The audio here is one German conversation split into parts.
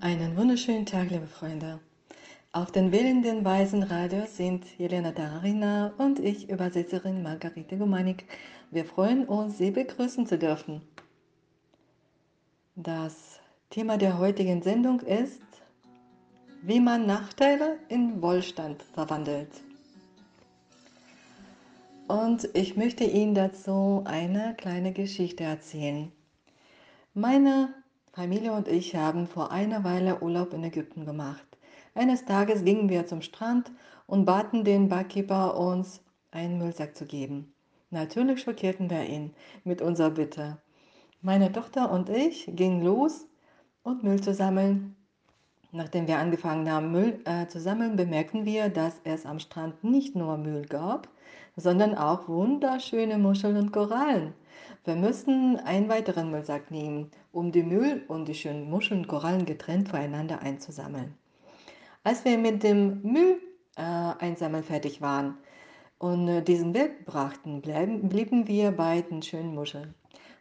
Einen wunderschönen Tag, liebe Freunde. Auf den wählenden Weisen Radio sind Jelena Tararina und ich, Übersetzerin Margarete Gumanik. Wir freuen uns, Sie begrüßen zu dürfen. Das Thema der heutigen Sendung ist, wie man Nachteile in Wohlstand verwandelt. Und ich möchte Ihnen dazu eine kleine Geschichte erzählen. Meine Familie und ich haben vor einer Weile Urlaub in Ägypten gemacht. Eines Tages gingen wir zum Strand und baten den Barkeeper, uns einen Müllsack zu geben. Natürlich schockierten wir ihn mit unserer Bitte. Meine Tochter und ich gingen los, um Müll zu sammeln. Nachdem wir angefangen haben, Müll äh, zu sammeln, bemerkten wir, dass es am Strand nicht nur Müll gab, sondern auch wunderschöne Muscheln und Korallen. Wir müssen einen weiteren Müllsack nehmen, um die Müll und die schönen Muscheln und Korallen getrennt voneinander einzusammeln. Als wir mit dem Müll äh, einsammeln fertig waren und äh, diesen wegbrachten, bleiben, blieben wir bei den schönen Muscheln.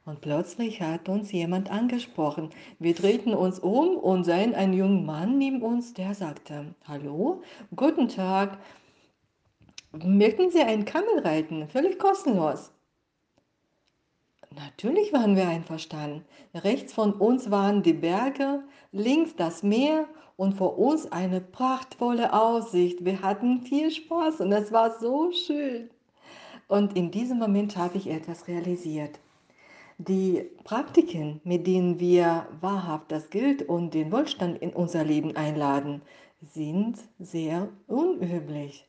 Und plötzlich hat uns jemand angesprochen. Wir drehten uns um und sahen einen jungen Mann neben uns, der sagte, Hallo, guten Tag, möchten Sie einen Kamel reiten? Völlig kostenlos. Natürlich waren wir einverstanden. Rechts von uns waren die Berge, links das Meer und vor uns eine prachtvolle Aussicht. Wir hatten viel Spaß und es war so schön. Und in diesem Moment habe ich etwas realisiert. Die Praktiken, mit denen wir wahrhaft das Geld und den Wohlstand in unser Leben einladen, sind sehr unüblich.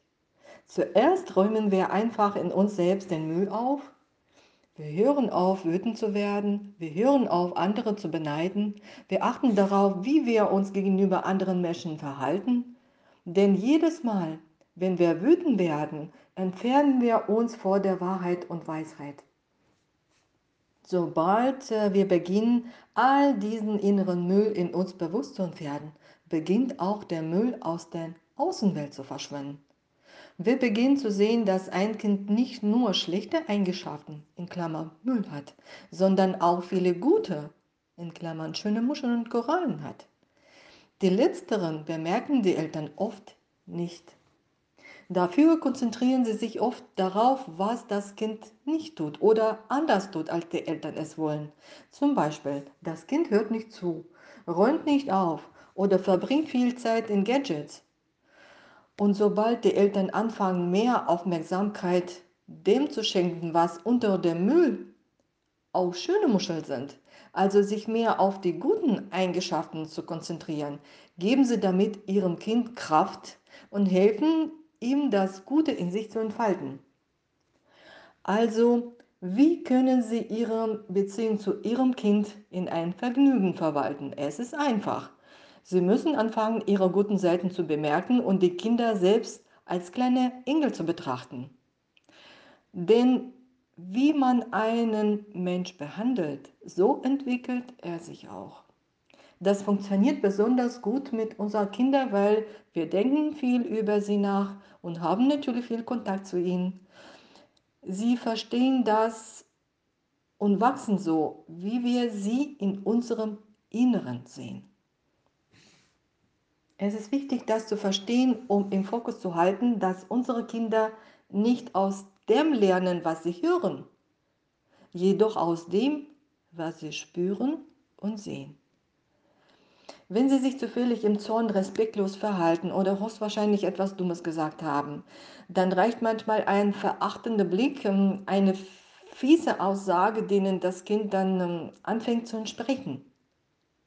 Zuerst räumen wir einfach in uns selbst den Müll auf wir hören auf, wütend zu werden. Wir hören auf, andere zu beneiden. Wir achten darauf, wie wir uns gegenüber anderen Menschen verhalten. Denn jedes Mal, wenn wir wütend werden, entfernen wir uns vor der Wahrheit und Weisheit. Sobald äh, wir beginnen, all diesen inneren Müll in uns bewusst zu entfernen, beginnt auch der Müll aus der Außenwelt zu verschwinden. Wir beginnen zu sehen, dass ein Kind nicht nur schlechte Eigenschaften, in Klammern Müll hat, sondern auch viele gute, in Klammern schöne Muscheln und Korallen hat. Die letzteren bemerken die Eltern oft nicht. Dafür konzentrieren sie sich oft darauf, was das Kind nicht tut oder anders tut, als die Eltern es wollen. Zum Beispiel, das Kind hört nicht zu, räumt nicht auf oder verbringt viel Zeit in Gadgets und sobald die Eltern anfangen, mehr Aufmerksamkeit dem zu schenken, was unter dem Müll auch schöne Muscheln sind, also sich mehr auf die guten Eigenschaften zu konzentrieren, geben sie damit ihrem Kind Kraft und helfen ihm, das Gute in sich zu entfalten. Also, wie können Sie Ihre Beziehung zu Ihrem Kind in ein Vergnügen verwalten? Es ist einfach. Sie müssen anfangen, ihre guten Seiten zu bemerken und die Kinder selbst als kleine Engel zu betrachten. Denn wie man einen Mensch behandelt, so entwickelt er sich auch. Das funktioniert besonders gut mit unseren Kindern, weil wir denken viel über sie nach und haben natürlich viel Kontakt zu ihnen. Sie verstehen das und wachsen so, wie wir sie in unserem Inneren sehen. Es ist wichtig, das zu verstehen, um im Fokus zu halten, dass unsere Kinder nicht aus dem lernen, was sie hören, jedoch aus dem, was sie spüren und sehen. Wenn sie sich zufällig im Zorn respektlos verhalten oder höchstwahrscheinlich etwas Dummes gesagt haben, dann reicht manchmal ein verachtender Blick, ähm, eine fiese Aussage, denen das Kind dann ähm, anfängt zu entsprechen.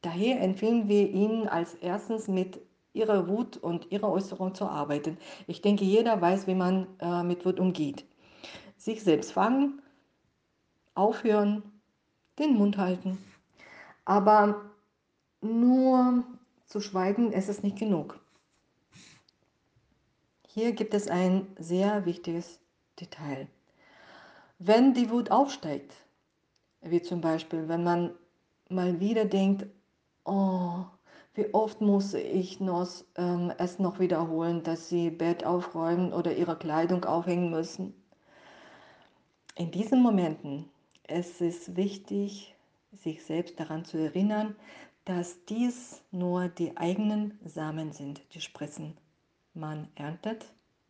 Daher empfehlen wir ihnen als erstens mit ihre Wut und ihre Äußerung zu arbeiten. Ich denke, jeder weiß, wie man äh, mit Wut umgeht. Sich selbst fangen, aufhören, den Mund halten. Aber nur zu schweigen, ist es nicht genug. Hier gibt es ein sehr wichtiges Detail. Wenn die Wut aufsteigt, wie zum Beispiel, wenn man mal wieder denkt, oh, wie oft muss ich noch, ähm, es noch wiederholen, dass sie Bett aufräumen oder ihre Kleidung aufhängen müssen? In diesen Momenten ist es wichtig, sich selbst daran zu erinnern, dass dies nur die eigenen Samen sind, die spritzen. Man erntet,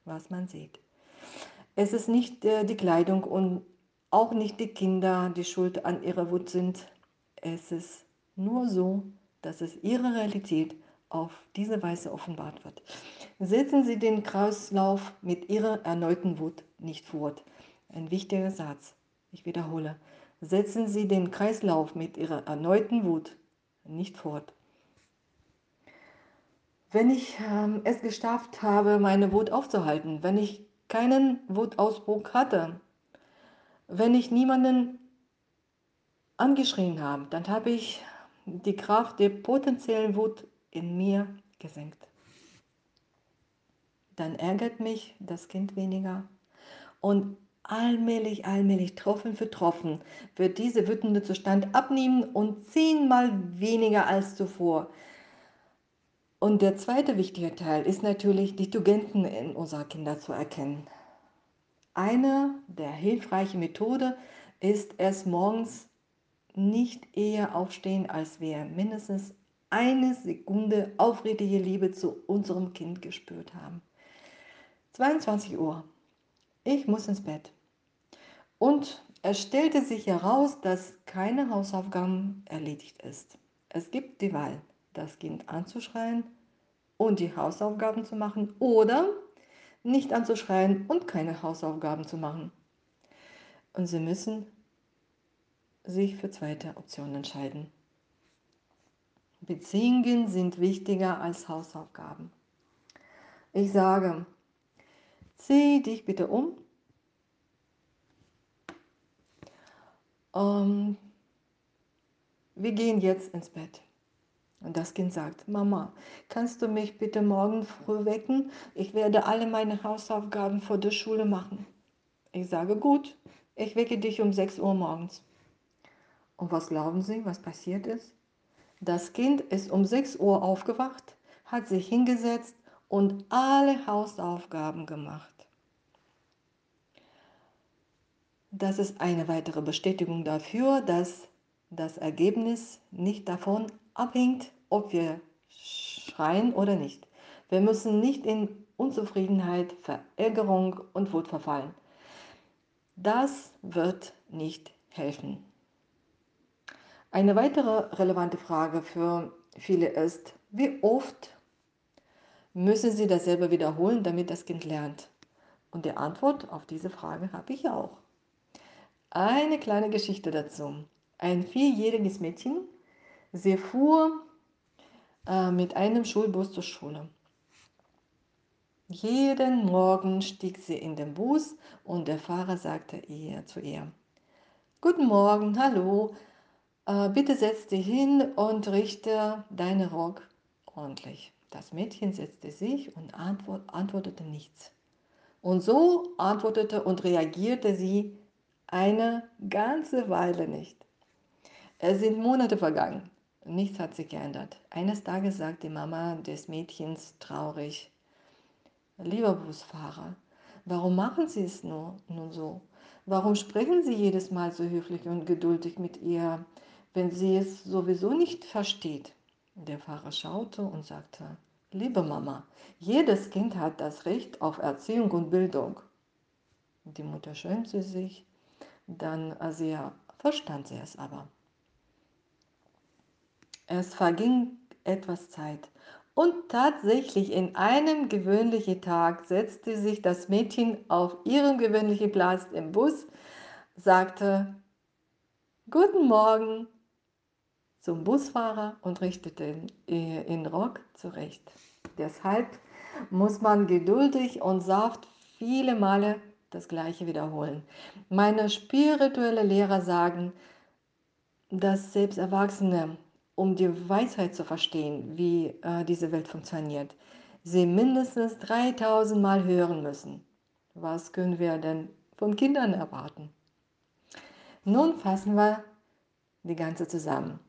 was man sieht. Es ist nicht äh, die Kleidung und auch nicht die Kinder, die schuld an ihrer Wut sind. Es ist nur so, dass es ihre Realität auf diese Weise offenbart wird. Setzen Sie den Kreislauf mit Ihrer erneuten Wut nicht fort. Ein wichtiger Satz. Ich wiederhole. Setzen Sie den Kreislauf mit Ihrer erneuten Wut nicht fort. Wenn ich ähm, es geschafft habe, meine Wut aufzuhalten, wenn ich keinen Wutausbruch hatte, wenn ich niemanden angeschrien habe, dann habe ich die Kraft der potenziellen Wut in mir gesenkt. Dann ärgert mich das Kind weniger. Und allmählich, allmählich, Tropfen für Tropfen, wird diese wütende Zustand abnehmen und zehnmal weniger als zuvor. Und der zweite wichtige Teil ist natürlich, die Tugenden in unserer Kinder zu erkennen. Eine der hilfreichen Methoden ist es morgens nicht eher aufstehen, als wir mindestens eine Sekunde aufrichtige Liebe zu unserem Kind gespürt haben. 22 Uhr. Ich muss ins Bett. Und es stellte sich heraus, dass keine Hausaufgaben erledigt ist. Es gibt die Wahl, das Kind anzuschreien und die Hausaufgaben zu machen oder nicht anzuschreien und keine Hausaufgaben zu machen. Und Sie müssen sich für zweite Option entscheiden. Beziehungen sind wichtiger als Hausaufgaben. Ich sage, zieh dich bitte um. Ähm, wir gehen jetzt ins Bett. Und das Kind sagt, Mama, kannst du mich bitte morgen früh wecken? Ich werde alle meine Hausaufgaben vor der Schule machen. Ich sage, gut, ich wecke dich um 6 Uhr morgens. Und was glauben Sie, was passiert ist? Das Kind ist um 6 Uhr aufgewacht, hat sich hingesetzt und alle Hausaufgaben gemacht. Das ist eine weitere Bestätigung dafür, dass das Ergebnis nicht davon abhängt, ob wir schreien oder nicht. Wir müssen nicht in Unzufriedenheit, Verärgerung und Wut verfallen. Das wird nicht helfen. Eine weitere relevante Frage für viele ist, wie oft müssen Sie dasselbe wiederholen, damit das Kind lernt? Und die Antwort auf diese Frage habe ich auch. Eine kleine Geschichte dazu. Ein vierjähriges Mädchen, sie fuhr äh, mit einem Schulbus zur Schule. Jeden Morgen stieg sie in den Bus und der Fahrer sagte ihr zu ihr, Guten Morgen, hallo, bitte setz dich hin und richte deinen Rock ordentlich. Das Mädchen setzte sich und antwort, antwortete nichts. Und so antwortete und reagierte sie eine ganze Weile nicht. Es sind Monate vergangen. Nichts hat sich geändert. Eines Tages sagt die Mama des Mädchens traurig, lieber Busfahrer, warum machen Sie es nur, nun so? Warum sprechen Sie jedes Mal so höflich und geduldig mit ihr? Wenn sie es sowieso nicht versteht. Der Pfarrer schaute und sagte, liebe Mama, jedes Kind hat das Recht auf Erziehung und Bildung. Die Mutter schämte sich, dann sehr verstand sie es aber. Es verging etwas Zeit und tatsächlich in einem gewöhnlichen Tag setzte sich das Mädchen auf ihren gewöhnlichen Platz im Bus, sagte, Guten Morgen, zum Busfahrer und richtete ihn Rock zurecht. Deshalb muss man geduldig und saft viele Male das Gleiche wiederholen. Meine spirituelle Lehrer sagen, dass selbst Erwachsene, um die Weisheit zu verstehen, wie äh, diese Welt funktioniert, sie mindestens 3000 Mal hören müssen. Was können wir denn von Kindern erwarten? Nun fassen wir die ganze zusammen.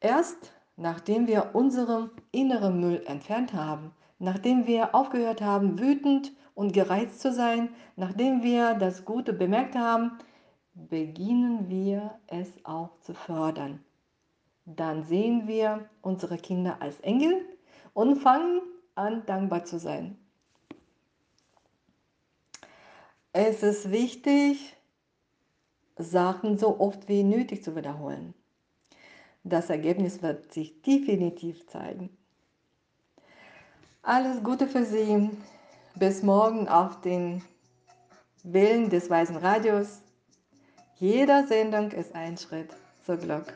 Erst nachdem wir unseren inneren Müll entfernt haben, nachdem wir aufgehört haben, wütend und gereizt zu sein, nachdem wir das Gute bemerkt haben, beginnen wir es auch zu fördern. dann sehen wir unsere Kinder als Engel und fangen an, dankbar zu sein. Es ist wichtig, Sachen so oft wie nötig zu wiederholen. Das Ergebnis wird sich definitiv zeigen. Alles Gute für Sie. Bis morgen auf den Willen des Weisen Radios. Jeder Sendung ist ein Schritt zur Glück.